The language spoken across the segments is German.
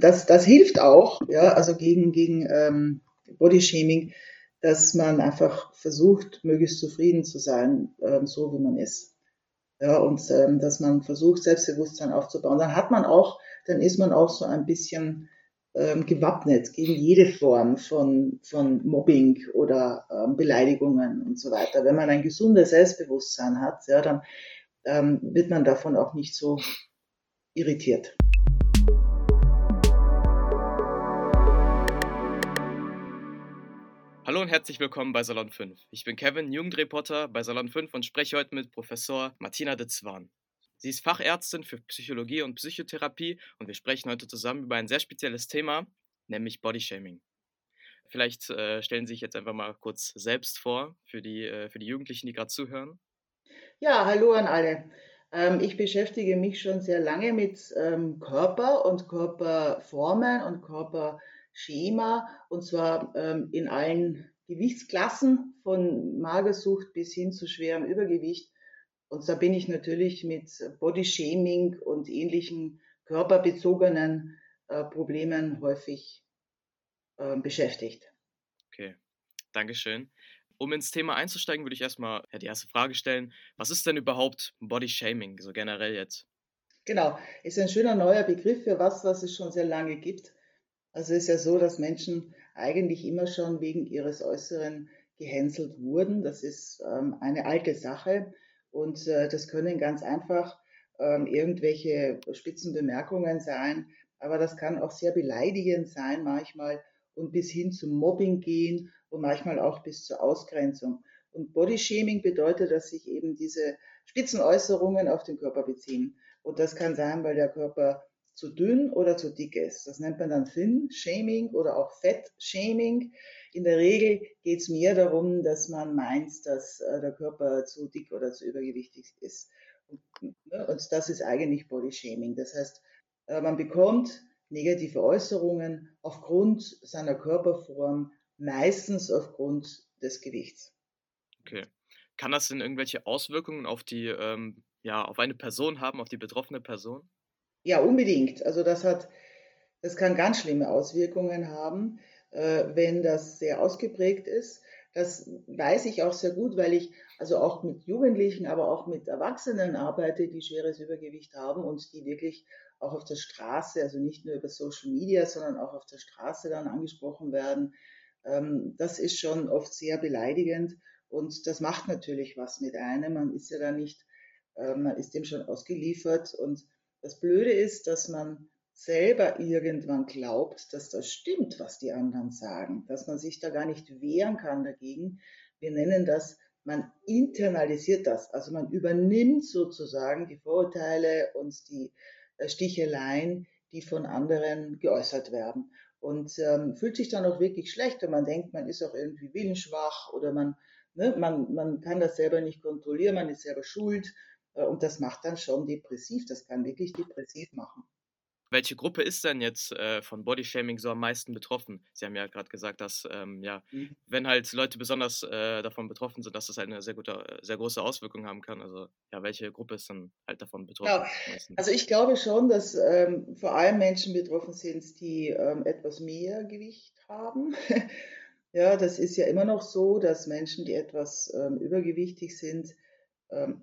das, das hilft auch, ja, also gegen, gegen ähm, Bodyshaming, dass man einfach versucht, möglichst zufrieden zu sein, ähm, so wie man ist. Ja, und ähm, dass man versucht, Selbstbewusstsein aufzubauen. Dann hat man auch, dann ist man auch so ein bisschen ähm, gewappnet gegen jede Form von, von Mobbing oder ähm, Beleidigungen und so weiter. Wenn man ein gesundes Selbstbewusstsein hat, ja, dann ähm, wird man davon auch nicht so irritiert. Hallo und herzlich willkommen bei Salon 5. Ich bin Kevin, Jugendreporter bei Salon 5 und spreche heute mit Professor Martina de Zwan. Sie ist Fachärztin für Psychologie und Psychotherapie und wir sprechen heute zusammen über ein sehr spezielles Thema, nämlich Bodyshaming. Vielleicht äh, stellen Sie sich jetzt einfach mal kurz selbst vor für die, äh, für die Jugendlichen, die gerade zuhören. Ja, hallo an alle. Ähm, ich beschäftige mich schon sehr lange mit ähm, Körper und Körperformen und Körperschema und zwar ähm, in allen Gewichtsklassen von Magersucht bis hin zu schwerem Übergewicht und da bin ich natürlich mit Bodyshaming und ähnlichen körperbezogenen äh, Problemen häufig äh, beschäftigt. Okay, Dankeschön. Um ins Thema einzusteigen, würde ich erstmal die erste Frage stellen. Was ist denn überhaupt Bodyshaming, so generell jetzt? Genau, ist ein schöner neuer Begriff für was, was es schon sehr lange gibt. Also es ist ja so, dass Menschen eigentlich immer schon wegen ihres Äußeren gehänselt wurden. Das ist ähm, eine alte Sache. Und äh, das können ganz einfach ähm, irgendwelche Spitzenbemerkungen sein, aber das kann auch sehr beleidigend sein manchmal und bis hin zum Mobbing gehen und manchmal auch bis zur Ausgrenzung. Und Bodyshaming bedeutet, dass sich eben diese Spitzenäußerungen auf den Körper beziehen. Und das kann sein, weil der Körper zu dünn oder zu dick ist. Das nennt man dann Thin Shaming oder auch Fett Shaming. In der Regel geht es mir darum, dass man meint, dass äh, der Körper zu dick oder zu übergewichtig ist. Und, ne, und das ist eigentlich Body Shaming. Das heißt, äh, man bekommt negative Äußerungen aufgrund seiner Körperform, meistens aufgrund des Gewichts. Okay. Kann das denn irgendwelche Auswirkungen auf die, ähm, ja, auf eine Person haben, auf die betroffene Person? Ja, unbedingt. Also das hat, das kann ganz schlimme Auswirkungen haben, äh, wenn das sehr ausgeprägt ist. Das weiß ich auch sehr gut, weil ich also auch mit Jugendlichen, aber auch mit Erwachsenen arbeite, die schweres Übergewicht haben und die wirklich auch auf der Straße, also nicht nur über Social Media, sondern auch auf der Straße dann angesprochen werden. Ähm, das ist schon oft sehr beleidigend und das macht natürlich was mit einem. Man ist ja da nicht, äh, man ist dem schon ausgeliefert und das Blöde ist, dass man selber irgendwann glaubt, dass das stimmt, was die anderen sagen, dass man sich da gar nicht wehren kann dagegen. Wir nennen das, man internalisiert das, also man übernimmt sozusagen die Vorurteile und die äh, Sticheleien, die von anderen geäußert werden. Und ähm, fühlt sich dann auch wirklich schlecht, wenn man denkt, man ist auch irgendwie willensschwach oder man, ne, man, man kann das selber nicht kontrollieren, man ist selber schuld und das macht dann schon depressiv. Das kann wirklich depressiv machen. Welche Gruppe ist denn jetzt äh, von Bodyshaming so am meisten betroffen? Sie haben ja gerade gesagt, dass ähm, ja, mhm. wenn halt Leute besonders äh, davon betroffen sind, dass das eine sehr gute, äh, sehr große Auswirkung haben kann. Also ja, welche Gruppe ist dann halt davon betroffen? Ja, also ich glaube schon, dass ähm, vor allem Menschen betroffen sind, die ähm, etwas mehr Gewicht haben. ja, das ist ja immer noch so, dass Menschen, die etwas ähm, übergewichtig sind,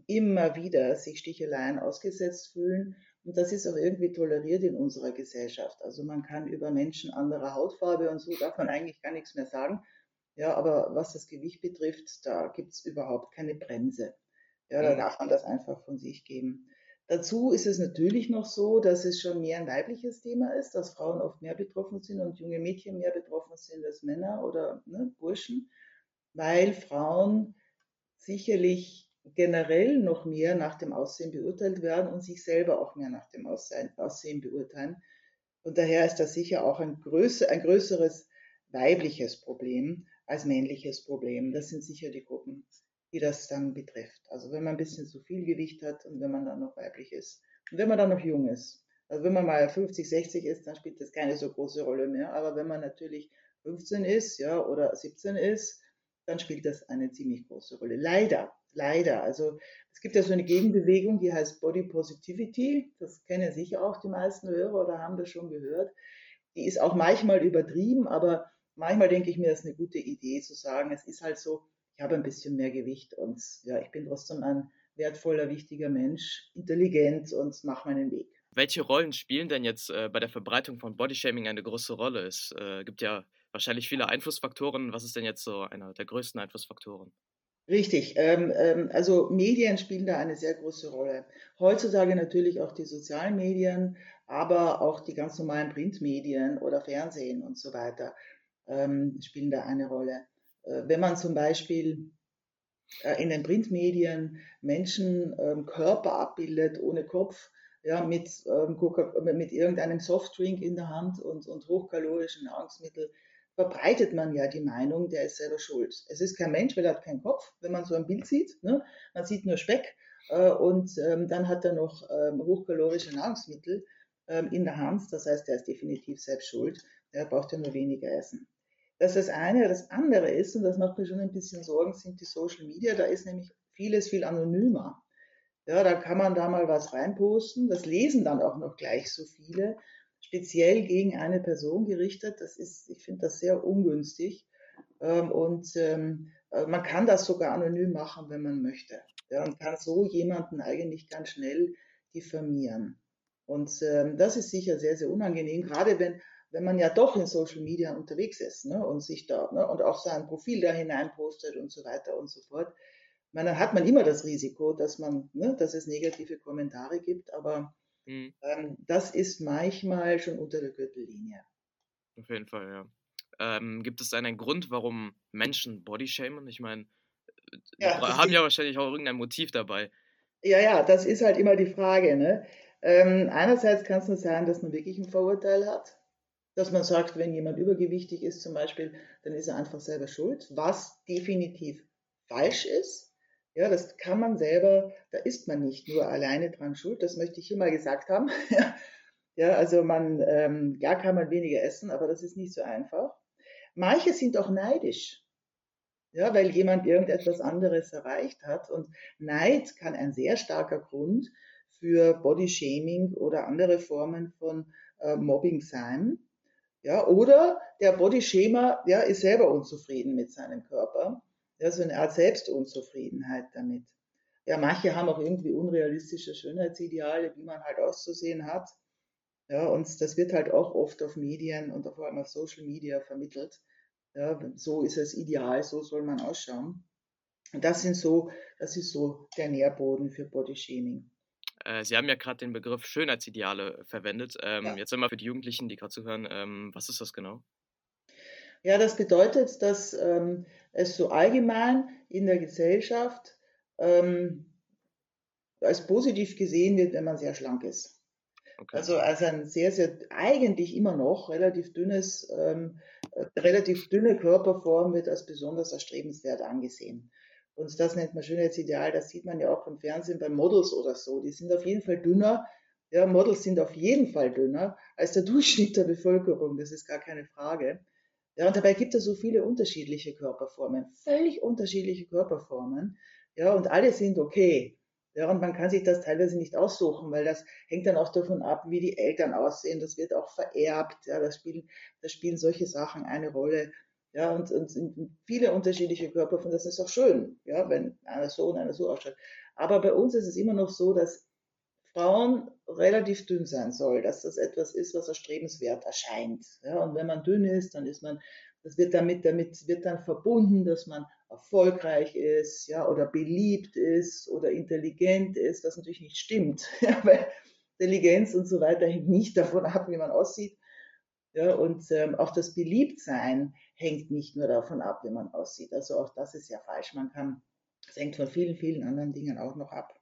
immer wieder sich Sticheleien ausgesetzt fühlen. Und das ist auch irgendwie toleriert in unserer Gesellschaft. Also man kann über Menschen anderer Hautfarbe und so darf man eigentlich gar nichts mehr sagen. Ja, aber was das Gewicht betrifft, da gibt es überhaupt keine Bremse. Ja, da darf man das einfach von sich geben. Dazu ist es natürlich noch so, dass es schon mehr ein weibliches Thema ist, dass Frauen oft mehr betroffen sind und junge Mädchen mehr betroffen sind als Männer oder ne, Burschen, weil Frauen sicherlich generell noch mehr nach dem Aussehen beurteilt werden und sich selber auch mehr nach dem Aussehen beurteilen. Und daher ist das sicher auch ein, größer, ein größeres weibliches Problem als männliches Problem. Das sind sicher die Gruppen, die das dann betrifft. Also wenn man ein bisschen zu viel Gewicht hat und wenn man dann noch weiblich ist. Und wenn man dann noch jung ist. Also wenn man mal 50, 60 ist, dann spielt das keine so große Rolle mehr. Aber wenn man natürlich 15 ist, ja, oder 17 ist, dann spielt das eine ziemlich große Rolle. Leider. Leider. Also es gibt ja so eine Gegenbewegung, die heißt Body Positivity. Das kennen sicher auch die meisten Hörer oder haben das schon gehört. Die ist auch manchmal übertrieben, aber manchmal denke ich mir, das ist eine gute Idee zu sagen, es ist halt so, ich habe ein bisschen mehr Gewicht und ja, ich bin trotzdem ein wertvoller, wichtiger Mensch, intelligent und mache meinen Weg. Welche Rollen spielen denn jetzt äh, bei der Verbreitung von Bodyshaming eine große Rolle? Es äh, gibt ja wahrscheinlich viele Einflussfaktoren. Was ist denn jetzt so einer der größten Einflussfaktoren? Richtig. Ähm, ähm, also Medien spielen da eine sehr große Rolle. Heutzutage natürlich auch die sozialen Medien, aber auch die ganz normalen Printmedien oder Fernsehen und so weiter ähm, spielen da eine Rolle. Äh, wenn man zum Beispiel äh, in den Printmedien Menschen ähm, Körper abbildet ohne Kopf, ja, mit, ähm, mit irgendeinem Softdrink in der Hand und, und hochkalorischen Nahrungsmittel, verbreitet man ja die Meinung, der ist selber schuld. Es ist kein Mensch, weil er hat keinen Kopf, wenn man so ein Bild sieht. Ne? Man sieht nur Speck äh, und ähm, dann hat er noch ähm, hochkalorische Nahrungsmittel ähm, in der Hand. Das heißt, er ist definitiv selbst schuld. Er braucht ja nur weniger essen. Das ist das eine. Das andere ist, und das macht mir schon ein bisschen Sorgen, sind die Social Media. Da ist nämlich vieles viel anonymer. Ja, da kann man da mal was reinposten. Das lesen dann auch noch gleich so viele speziell gegen eine Person gerichtet. Das ist, ich finde das sehr ungünstig. Ähm, und ähm, äh, man kann das sogar anonym machen, wenn man möchte. Ja, und kann so jemanden eigentlich ganz schnell diffamieren. Und ähm, das ist sicher sehr, sehr unangenehm, gerade wenn, wenn man ja doch in Social Media unterwegs ist ne, und sich da ne, und auch sein Profil da hinein postet und so weiter und so fort. meine, dann hat man immer das Risiko, dass man, ne, dass es negative Kommentare gibt, aber Mhm. Ähm, das ist manchmal schon unter der Gürtellinie. Auf jeden Fall, ja. Ähm, gibt es einen Grund, warum Menschen Bodyshamen? Ich meine, ja, haben ja wahrscheinlich auch irgendein Motiv dabei. Ja, ja, das ist halt immer die Frage. Ne? Ähm, einerseits kann es nur sein, dass man wirklich ein Vorurteil hat, dass man sagt, wenn jemand übergewichtig ist zum Beispiel, dann ist er einfach selber schuld, was definitiv falsch ist. Ja, das kann man selber, da ist man nicht nur alleine dran schuld, das möchte ich hier mal gesagt haben. ja, also man, ähm, ja, kann man weniger essen, aber das ist nicht so einfach. Manche sind auch neidisch. Ja, weil jemand irgendetwas anderes erreicht hat. Und Neid kann ein sehr starker Grund für Bodyshaming oder andere Formen von äh, Mobbing sein. Ja, oder der Bodyshamer ja, ist selber unzufrieden mit seinem Körper ja, so eine Art Selbstunzufriedenheit damit. Ja, manche haben auch irgendwie unrealistische Schönheitsideale, wie man halt auszusehen hat. Ja, und das wird halt auch oft auf Medien und vor allem auf Social Media vermittelt. Ja, so ist es ideal, so soll man ausschauen. Und das sind so, das ist so der Nährboden für Bodyshaming. Äh, Sie haben ja gerade den Begriff Schönheitsideale verwendet. Ähm, ja. Jetzt einmal für die Jugendlichen, die gerade zuhören, ähm, was ist das genau? Ja, das bedeutet, dass ähm, es so allgemein in der Gesellschaft ähm, als positiv gesehen wird, wenn man sehr schlank ist. Okay. Also als ein sehr, sehr, eigentlich immer noch relativ dünnes, ähm, äh, relativ dünne Körperform wird als besonders erstrebenswert angesehen. Und das nennt man Schönheitsideal, das sieht man ja auch im Fernsehen bei Models oder so. Die sind auf jeden Fall dünner. Ja, Models sind auf jeden Fall dünner als der Durchschnitt der Bevölkerung, das ist gar keine Frage. Ja, und dabei gibt es so viele unterschiedliche Körperformen, völlig unterschiedliche Körperformen. Ja, und alle sind okay. Ja, und man kann sich das teilweise nicht aussuchen, weil das hängt dann auch davon ab, wie die Eltern aussehen. Das wird auch vererbt. Ja, das spielen, das spielen solche Sachen eine Rolle. Ja, und, und viele unterschiedliche Körperformen. Das ist auch schön, ja, wenn einer so und einer so ausschaut. Aber bei uns ist es immer noch so, dass Frauen relativ dünn sein soll, dass das etwas ist, was erstrebenswert erscheint. Ja, und wenn man dünn ist, dann ist man, das wird damit, damit wird dann verbunden, dass man erfolgreich ist, ja, oder beliebt ist oder intelligent ist, was natürlich nicht stimmt, ja, weil Intelligenz und so weiter hängt nicht davon ab, wie man aussieht. Ja, und ähm, auch das Beliebtsein hängt nicht nur davon ab, wie man aussieht. Also auch das ist ja falsch. Man kann, es hängt von vielen, vielen anderen Dingen auch noch ab.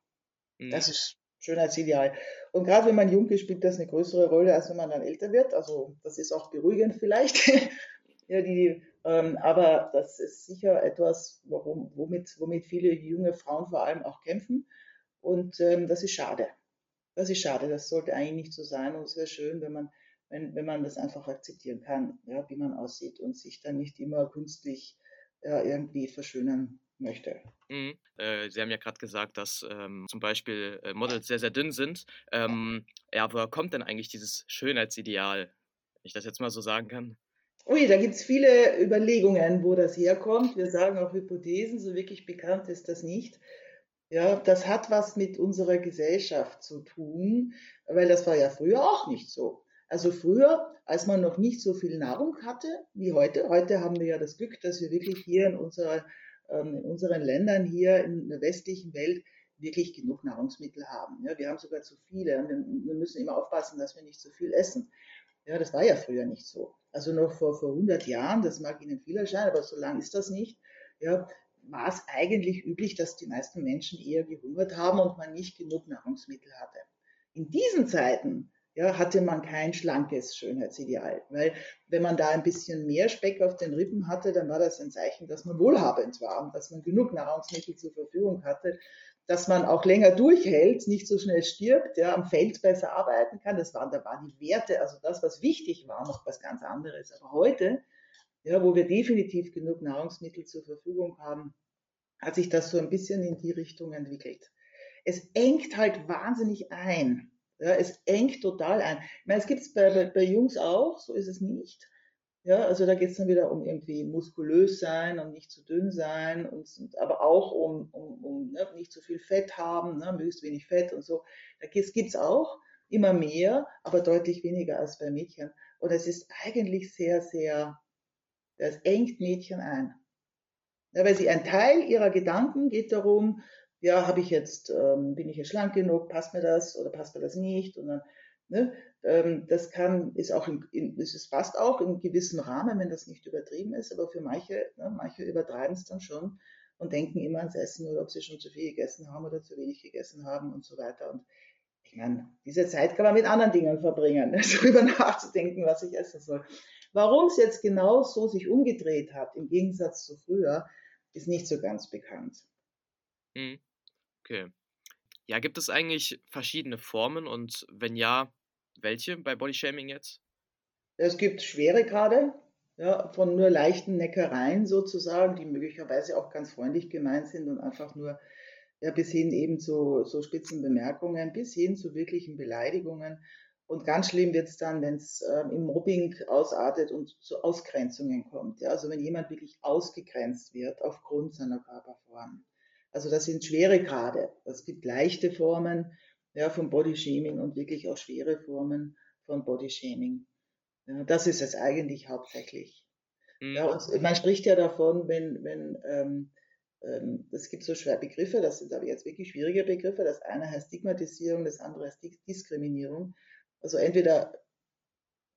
Mhm. Das ist Schönheitsideal. Und gerade wenn man jung ist, spielt das eine größere Rolle, als wenn man dann älter wird. Also das ist auch beruhigend vielleicht. ja, die, ähm, aber das ist sicher etwas, warum, womit, womit viele junge Frauen vor allem auch kämpfen. Und ähm, das ist schade. Das ist schade. Das sollte eigentlich nicht so sein. Und es wäre schön, wenn man, wenn, wenn man das einfach akzeptieren kann, ja, wie man aussieht und sich dann nicht immer künstlich ja, irgendwie verschönern möchte. Mhm. Äh, Sie haben ja gerade gesagt, dass ähm, zum Beispiel äh, Models sehr, sehr dünn sind. Ähm, ja, woher kommt denn eigentlich dieses Schönheitsideal, wenn ich das jetzt mal so sagen kann? Ui, da gibt es viele Überlegungen, wo das herkommt. Wir sagen auch Hypothesen, so wirklich bekannt ist das nicht. Ja, das hat was mit unserer Gesellschaft zu tun, weil das war ja früher auch nicht so. Also früher, als man noch nicht so viel Nahrung hatte wie heute, heute haben wir ja das Glück, dass wir wirklich hier in, unserer, in unseren Ländern hier in der westlichen Welt wirklich genug Nahrungsmittel haben. Ja, wir haben sogar zu viele und wir, wir müssen immer aufpassen, dass wir nicht zu viel essen. Ja, das war ja früher nicht so. Also noch vor, vor 100 Jahren, das mag Ihnen viel erscheinen, aber so lange ist das nicht. Ja, war es eigentlich üblich, dass die meisten Menschen eher gehungert haben und man nicht genug Nahrungsmittel hatte. In diesen Zeiten ja, hatte man kein schlankes Schönheitsideal, weil wenn man da ein bisschen mehr Speck auf den Rippen hatte, dann war das ein Zeichen, dass man wohlhabend war und dass man genug Nahrungsmittel zur Verfügung hatte, dass man auch länger durchhält, nicht so schnell stirbt, ja, am Feld besser arbeiten kann. Das waren, da waren die Werte, also das, was wichtig war, noch was ganz anderes. Aber heute, ja, wo wir definitiv genug Nahrungsmittel zur Verfügung haben, hat sich das so ein bisschen in die Richtung entwickelt. Es engt halt wahnsinnig ein. Ja, es engt total ein. Ich meine, es gibt es bei, bei, bei Jungs auch, so ist es nicht. Ja, also da geht es dann wieder um irgendwie muskulös sein und nicht zu dünn sein, und, aber auch um, um, um ne, nicht zu viel Fett haben, ne, möglichst wenig Fett und so. Da gibt es auch immer mehr, aber deutlich weniger als bei Mädchen. Und es ist eigentlich sehr, sehr, das engt Mädchen ein. Ja, weil sie ein Teil ihrer Gedanken geht darum, ja, habe ich jetzt, ähm, bin ich jetzt schlank genug, passt mir das oder passt mir das nicht? Und dann Ne? Ähm, das kann, ist auch, in, in, es passt auch in gewissem Rahmen, wenn das nicht übertrieben ist, aber für manche, ne, manche übertreiben es dann schon und denken immer ans Essen oder ob sie schon zu viel gegessen haben oder zu wenig gegessen haben und so weiter. Und ich meine, diese Zeit kann man mit anderen Dingen verbringen, ne? darüber nachzudenken, was ich essen soll. Warum es jetzt genau so sich umgedreht hat, im Gegensatz zu früher, ist nicht so ganz bekannt. Mhm. Okay. Ja, gibt es eigentlich verschiedene Formen und wenn ja, welche bei Bodyshaming jetzt? Es gibt schwere Grade, ja, von nur leichten Neckereien sozusagen, die möglicherweise auch ganz freundlich gemeint sind und einfach nur ja, bis hin eben zu so spitzen Bemerkungen, bis hin zu wirklichen Beleidigungen. Und ganz schlimm wird es dann, wenn es äh, im Mobbing ausartet und zu Ausgrenzungen kommt. Ja? Also wenn jemand wirklich ausgegrenzt wird aufgrund seiner Körperform. Also das sind schwere Grade. Es gibt leichte Formen ja, von Bodyshaming und wirklich auch schwere Formen von Bodyshaming. Ja, das ist es eigentlich hauptsächlich. Mhm. Ja, und man spricht ja davon, wenn, wenn ähm, ähm, es gibt so schwer Begriffe, das sind aber jetzt wirklich schwierige Begriffe. Das eine heißt Stigmatisierung, das andere heißt Diskriminierung. Also entweder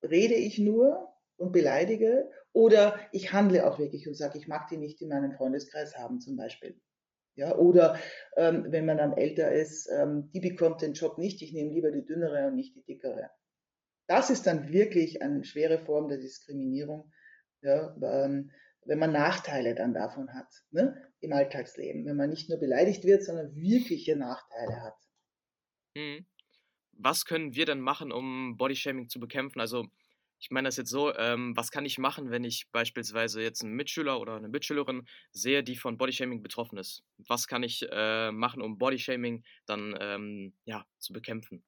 rede ich nur und beleidige oder ich handle auch wirklich und sage, ich mag die nicht in meinem Freundeskreis haben zum Beispiel. Ja, oder ähm, wenn man dann älter ist, ähm, die bekommt den Job nicht, ich nehme lieber die dünnere und nicht die dickere. Das ist dann wirklich eine schwere Form der Diskriminierung, ja, ähm, wenn man Nachteile dann davon hat ne, im Alltagsleben, wenn man nicht nur beleidigt wird, sondern wirkliche Nachteile hat. Hm. Was können wir denn machen, um Bodyshaming zu bekämpfen? Also ich meine das jetzt so, ähm, was kann ich machen, wenn ich beispielsweise jetzt einen Mitschüler oder eine Mitschülerin sehe, die von Bodyshaming betroffen ist? Was kann ich äh, machen, um Bodyshaming dann ähm, ja, zu bekämpfen?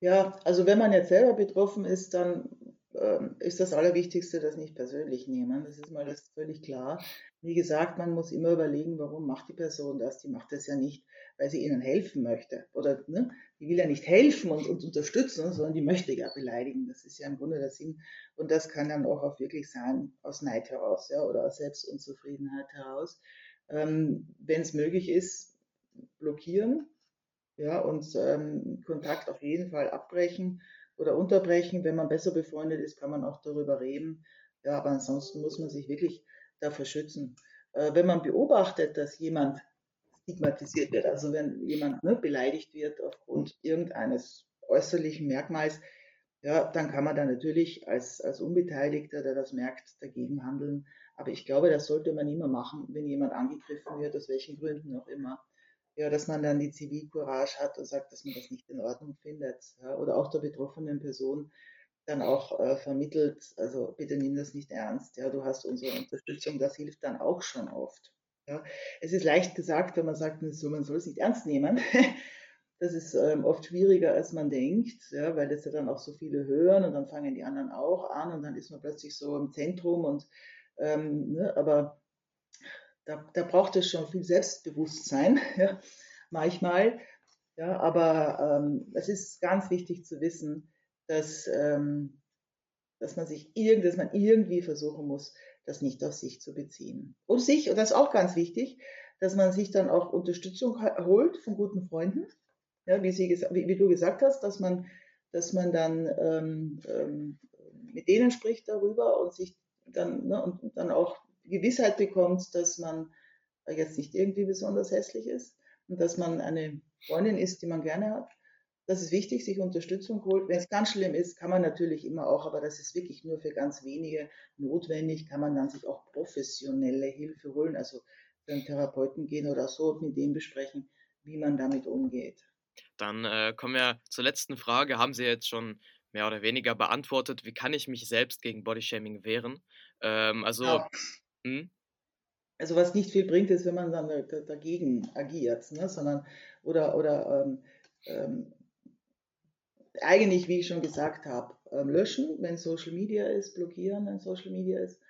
Ja, also wenn man jetzt selber betroffen ist, dann ähm, ist das Allerwichtigste, das nicht persönlich nehmen. Das ist mal das völlig klar. Wie gesagt, man muss immer überlegen, warum macht die Person das? Die macht das ja nicht, weil sie ihnen helfen möchte. Oder ne, die will ja nicht helfen und, und unterstützen, sondern die möchte ja beleidigen. Das ist ja im Grunde der Sinn. Und das kann dann auch, auch wirklich sein, aus Neid heraus, ja, oder aus Selbstunzufriedenheit heraus. Ähm, Wenn es möglich ist, blockieren, ja, und ähm, Kontakt auf jeden Fall abbrechen oder unterbrechen. Wenn man besser befreundet ist, kann man auch darüber reden. Ja, aber ansonsten muss man sich wirklich davor schützen. Äh, wenn man beobachtet, dass jemand stigmatisiert wird. Also wenn jemand ne, beleidigt wird aufgrund irgendeines äußerlichen Merkmals, ja, dann kann man da natürlich als, als Unbeteiligter, der das merkt, dagegen handeln. Aber ich glaube, das sollte man immer machen, wenn jemand angegriffen wird, aus welchen Gründen auch immer. Ja, dass man dann die Zivilcourage hat und sagt, dass man das nicht in Ordnung findet. Ja, oder auch der betroffenen Person dann auch äh, vermittelt, also bitte nimm das nicht ernst. Ja, du hast unsere Unterstützung, das hilft dann auch schon oft. Ja, es ist leicht gesagt, wenn man sagt, man soll es nicht ernst nehmen. Das ist ähm, oft schwieriger, als man denkt, ja, weil das ja dann auch so viele hören und dann fangen die anderen auch an und dann ist man plötzlich so im Zentrum und ähm, ne, aber da, da braucht es schon viel Selbstbewusstsein, ja, manchmal. Ja, aber ähm, es ist ganz wichtig zu wissen, dass, ähm, dass man sich irgend, dass man irgendwie versuchen muss, das nicht auf sich zu beziehen. Und sich, und das ist auch ganz wichtig, dass man sich dann auch Unterstützung holt von guten Freunden. Ja, wie, Sie, wie, wie du gesagt hast, dass man, dass man dann ähm, ähm, mit denen spricht darüber und sich dann, ne, und dann auch Gewissheit bekommt, dass man jetzt nicht irgendwie besonders hässlich ist und dass man eine Freundin ist, die man gerne hat. Das ist wichtig, sich Unterstützung holt. Wenn es ganz schlimm ist, kann man natürlich immer auch, aber das ist wirklich nur für ganz wenige notwendig, kann man dann sich auch professionelle Hilfe holen, also für einen Therapeuten gehen oder so und mit dem besprechen, wie man damit umgeht. Dann äh, kommen wir zur letzten Frage. Haben Sie jetzt schon mehr oder weniger beantwortet, wie kann ich mich selbst gegen Bodyshaming wehren? Ähm, also, ja. hm? also was nicht viel bringt, ist, wenn man dann dagegen agiert, ne? sondern oder oder ähm, ähm, eigentlich, wie ich schon gesagt habe, ähm, löschen, wenn Social Media ist, blockieren, wenn Social Media ist,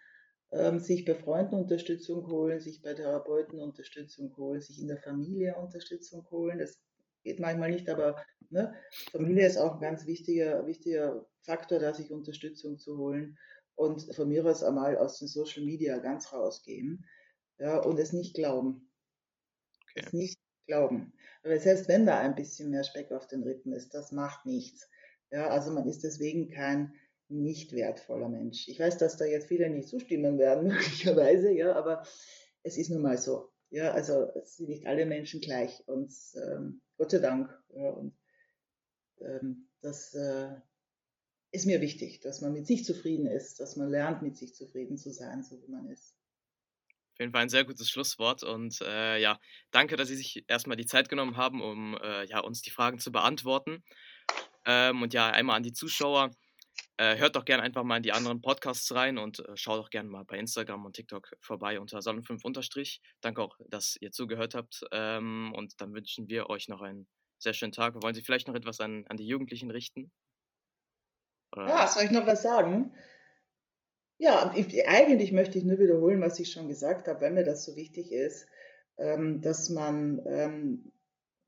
ähm, sich bei Freunden Unterstützung holen, sich bei Therapeuten Unterstützung holen, sich in der Familie Unterstützung holen. Das geht manchmal nicht, aber ne, Familie ist auch ein ganz wichtiger, wichtiger Faktor, da sich Unterstützung zu holen und von mir aus einmal aus den Social Media ganz rausgehen ja, und es nicht glauben. Okay. Es nicht glauben. Aber selbst wenn da ein bisschen mehr Speck auf den Rippen ist, das macht nichts. Ja, also man ist deswegen kein nicht wertvoller Mensch. Ich weiß, dass da jetzt viele nicht zustimmen werden, möglicherweise, ja, aber es ist nun mal so. Ja, also es sind nicht alle Menschen gleich und ähm, Gott sei Dank. Ja, und ähm, das äh, ist mir wichtig, dass man mit sich zufrieden ist, dass man lernt, mit sich zufrieden zu sein, so wie man ist. Jeden Fall ein sehr gutes Schlusswort und äh, ja, danke, dass Sie sich erstmal die Zeit genommen haben, um äh, ja, uns die Fragen zu beantworten. Ähm, und ja, einmal an die Zuschauer. Äh, hört doch gerne einfach mal in die anderen Podcasts rein und äh, schaut doch gerne mal bei Instagram und TikTok vorbei unter Sonnen5 Danke auch, dass ihr zugehört habt. Ähm, und dann wünschen wir euch noch einen sehr schönen Tag. Wollen Sie vielleicht noch etwas an, an die Jugendlichen richten? Oder? Ja, soll ich noch was sagen? Ja, ich, eigentlich möchte ich nur wiederholen, was ich schon gesagt habe, wenn mir das so wichtig ist, ähm, dass man, ähm,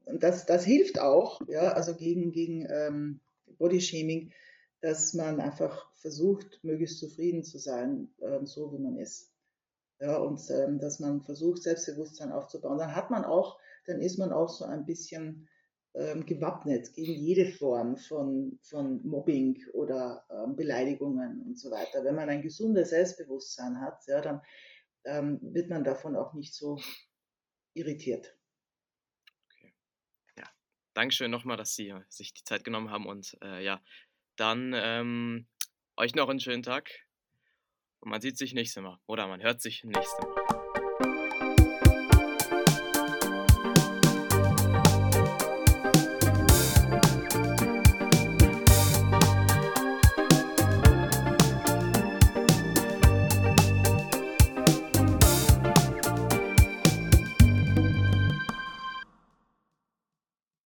das, das hilft auch, ja, also gegen, gegen ähm, Bodyshaming, dass man einfach versucht, möglichst zufrieden zu sein, ähm, so wie man ist. Ja, und ähm, dass man versucht, Selbstbewusstsein aufzubauen. Dann hat man auch, dann ist man auch so ein bisschen ähm, gewappnet gegen jede Form von, von Mobbing oder ähm, Beleidigungen und so weiter. Wenn man ein gesundes Selbstbewusstsein hat, ja, dann ähm, wird man davon auch nicht so irritiert. Okay. Ja, Dankeschön nochmal, dass Sie sich die Zeit genommen haben und äh, ja, dann ähm, euch noch einen schönen Tag und man sieht sich nächstes Mal oder man hört sich nächstes Mal.